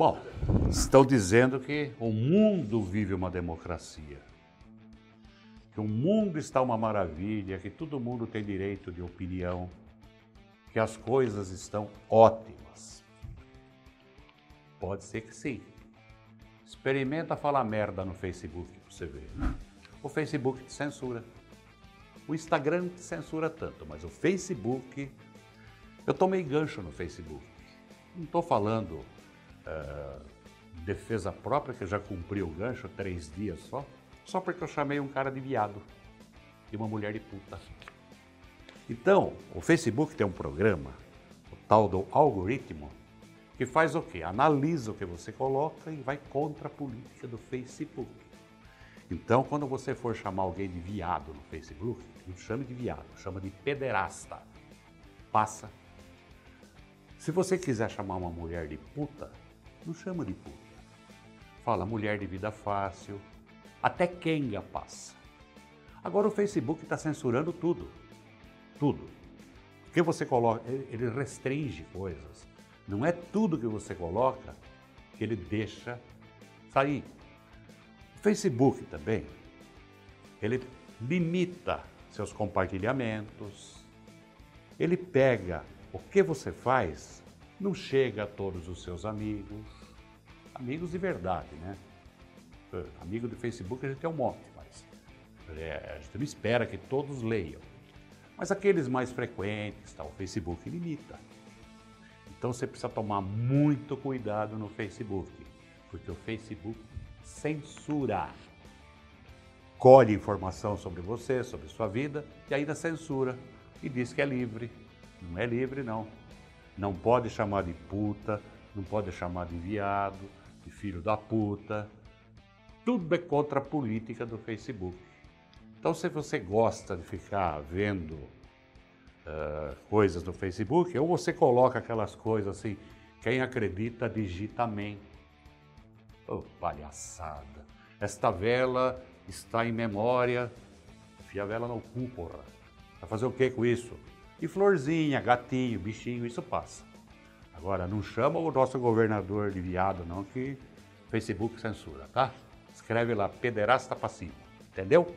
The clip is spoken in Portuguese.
Bom, estão dizendo que o mundo vive uma democracia. Que o mundo está uma maravilha, que todo mundo tem direito de opinião, que as coisas estão ótimas. Pode ser que sim. Experimenta falar merda no Facebook para você ver. O Facebook te censura. O Instagram te censura tanto, mas o Facebook. Eu tomei gancho no Facebook. Não estou falando uh, defesa própria, que já cumpriu o gancho três dias só, só porque eu chamei um cara de viado e uma mulher de puta. Então, o Facebook tem um programa, o tal do algoritmo, que faz o quê? Analisa o que você coloca e vai contra a política do Facebook. Então, quando você for chamar alguém de viado no Facebook, não chame de viado, chama de pederasta. Passa. Se você quiser chamar uma mulher de puta, não chama de puta. Fala mulher de vida fácil. Até Kenga passa. Agora o Facebook está censurando tudo. Tudo. Porque você coloca, ele restringe coisas. Não é tudo que você coloca que ele deixa sair. O Facebook também, ele limita seus compartilhamentos. Ele pega o que você faz não chega a todos os seus amigos, amigos de verdade, né? Amigo do Facebook a gente tem um monte, mas é, a gente não espera que todos leiam. Mas aqueles mais frequentes, tá, o Facebook limita. Então você precisa tomar muito cuidado no Facebook, porque o Facebook censura. Colhe informação sobre você, sobre sua vida e ainda censura e diz que é livre. Não é livre, não. Não pode chamar de puta, não pode chamar de viado, de filho da puta. Tudo é contra a política do Facebook. Então, se você gosta de ficar vendo uh, coisas no Facebook, ou você coloca aquelas coisas assim, quem acredita digita amém. Oh, palhaçada. Esta vela está em memória. Enfia a vela no cu, porra. Vai fazer o que com isso? E florzinha, gatinho, bichinho, isso passa. Agora, não chama o nosso governador de viado, não, que Facebook censura, tá? Escreve lá, pederasta passivo. Entendeu?